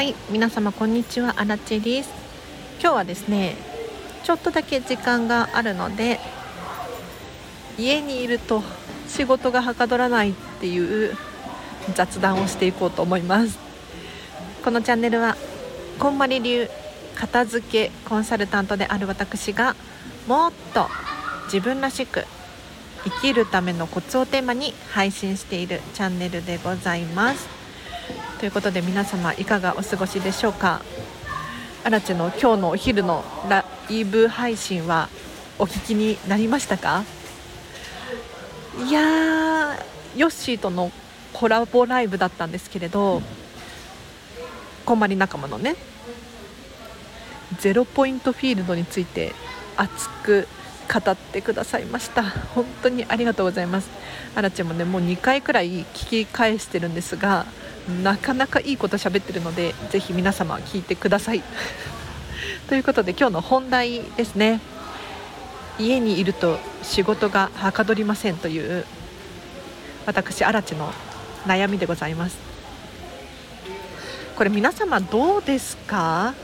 はい皆様こんにちは。あらちです。今日はですねちょっとだけ時間があるので家にいると仕事がはかどらないっていう雑談をしていこうと思います。このチャンネルはこんまり流片付けコンサルタントである私がもっと自分らしく生きるためのコツをテーマに配信しているチャンネルでございます。ということで皆様いかがお過ごしでしょうか？アラチの今日のお昼のライブ配信はお聞きになりましたか？いやヨッシーとのコラボライブだったんですけれどこんまり仲間のねゼロポイントフィールドについて熱く語ってくださいました。本当にありがとうございます。アラチもねもう2回くらい聞き返してるんですがなかなかいいこと喋ってるのでぜひ皆様聞いてください。ということで今日の本題ですね。家にいると仕事がはかどりませんという私荒地の悩みでございます。これ皆様どうですか？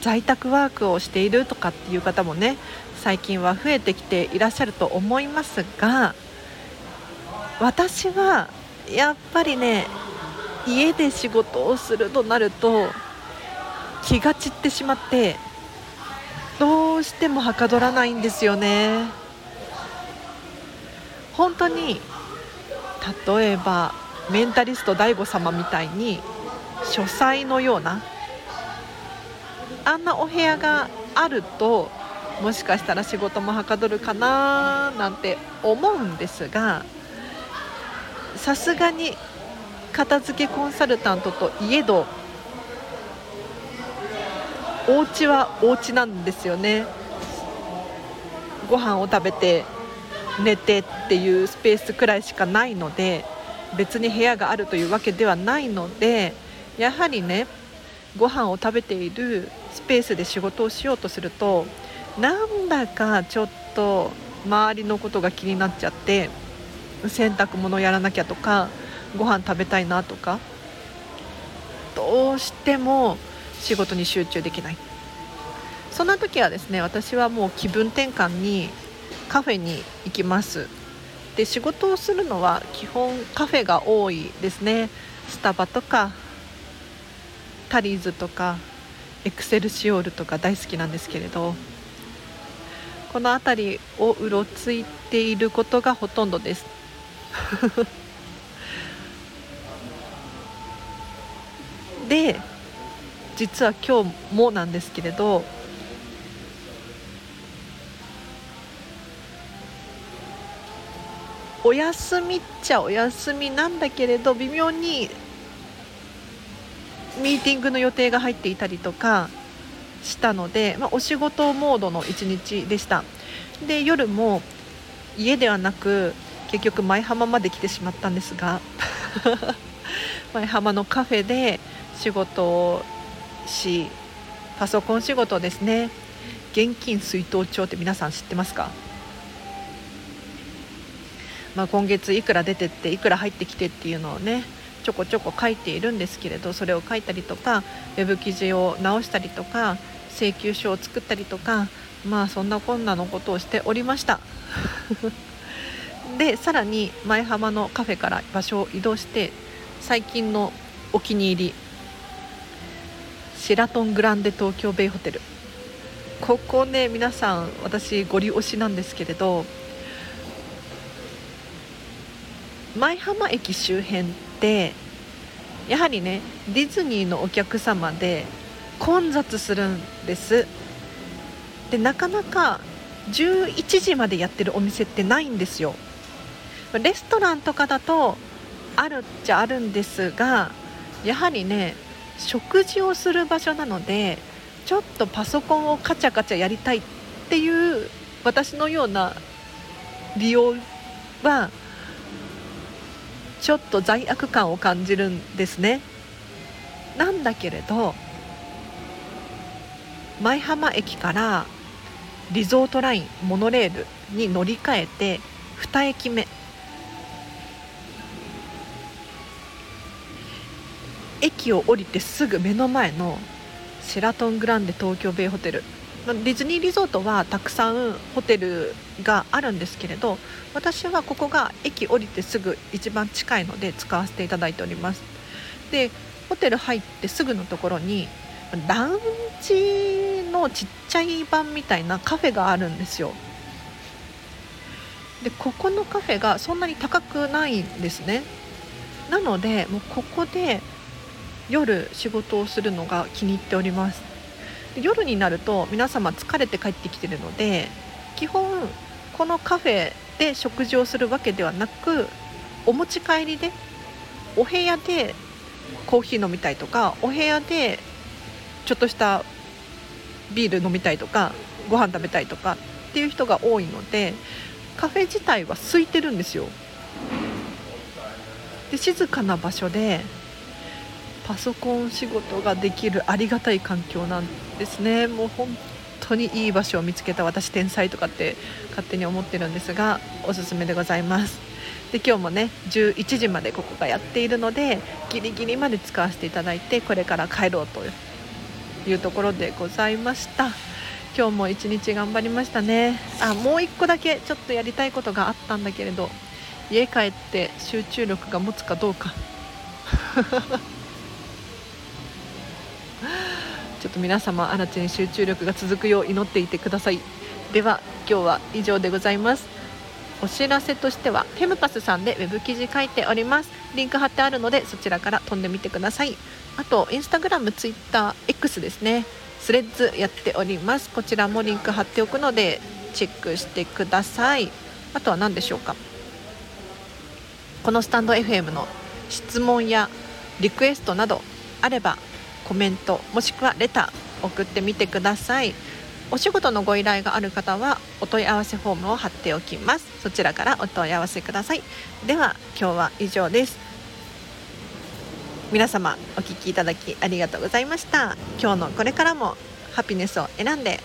在宅ワークをしているとかっていう方もね最近は増えてきていらっしゃると思いますが私はやっぱりね家で仕事をするとなると気が散ってしまってどうしてもはかどらないんですよね。本当に例えばメンタリスト DAIGO 様みたいに書斎のようなあんなお部屋があるともしかしたら仕事もはかどるかななんて思うんですがさすがに片付けコンサルタントといえどお家はお家なんですよね。ご飯を食べて寝てっていうスペースくらいしかないので別に部屋があるというわけではないのでやはりねご飯を食べているスペースで仕事をしようとするとなんだかちょっと周りのことが気になっちゃって洗濯物やらなきゃとかご飯食べたいなとかどうしても仕事に集中できない。そんな時はですね私はもう気分転換にカフェに行きます。で仕事をするのは基本カフェが多いですね。スタバとかタリーズとかエクセルシオールとか大好きなんですけれどこの辺りをうろついていることがほとんどです。で実は今日もなんですけれどお休みっちゃお休みなんだけれど微妙にミーティングの予定が入っていたりとかしたので、まあ、お仕事モードの一日でした。で夜も家ではなく結局舞浜まで来てしまったんですが 舞浜のカフェで仕事をしパソコン仕事ですね。現金出納帳って皆さん知ってますか、まあ、今月いくら出てっていくら入ってきてっていうのをねちょこちょこ書いているんですけれどそれを書いたりとかウェブ記事を直したりとか請求書を作ったりとかまあそんなこんなのことをしておりました。でさらに舞浜のカフェから場所を移動して最近のお気に入りシラトングランデ東京ベイホテル。ここね皆さん私ご利用しなんですけれど舞浜駅周辺ってやはりねディズニーのお客様で混雑するんです。でなかなか11時までやってるお店ってないんですよ。レストランとかだとあるっちゃあるんですがやはりね食事をする場所なのでちょっとパソコンをカチャカチャやりたいっていう私のような利用はちょっと罪悪感を感じるんですね。なんだけれど舞浜駅からリゾートラインモノレールに乗り換えて2駅目駅を降りてすぐ目の前のシェラトングランデ東京ベイホテル。ディズニーリゾートはたくさんホテルがあるんですけれど私はここが駅降りてすぐ一番近いので使わせていただいております。でホテル入ってすぐのところにラウンジのちっちゃい版みたいなカフェがあるんですよ。でここのカフェがそんなに高くないんですね。なのでもうここで夜仕事をするのが気に入っております。夜になると皆様疲れて帰ってきてるので基本このカフェで食事をするわけではなくお持ち帰りでお部屋でコーヒー飲みたいとかお部屋でちょっとしたビール飲みたいとかご飯食べたいとかっていう人が多いのでカフェ自体は空いてるんですよ。で静かな場所でパソコン仕事ができるありがたい環境なんですね。もう本当にいい場所を見つけた私天才とかって勝手に思ってるんですがおすすめでございます。で今日もね11時までここがやっているのでギリギリまで使わせていただいてこれから帰ろうというところでございました。今日も一日頑張りましたね。あもう1個だけちょっとやりたいことがあったんだけれど家帰って集中力が持つかどうか。ちょっと皆様新地に集中力が続くよう祈っていてください。では今日は以上でございます。お知らせとしてはフェムパスさんでウェブ記事書いております。リンク貼ってあるのでそちらから飛んでみてください。あとインスタグラムツイッター X ですね。スレッズやっております。こちらもリンク貼っておくのでチェックしてください。あとは何でしょうか。このスタンド FM の質問やリクエストなどあればコメントもしくはレター送ってみてください。お仕事のご依頼がある方はお問い合わせフォームを貼っておきます。そちらからお問い合わせください。では今日は以上です。皆様お聴きいただきありがとうございました。今日のこれからもハピネスを選んで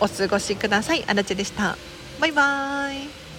お過ごしください。あらでした。バイバーイ。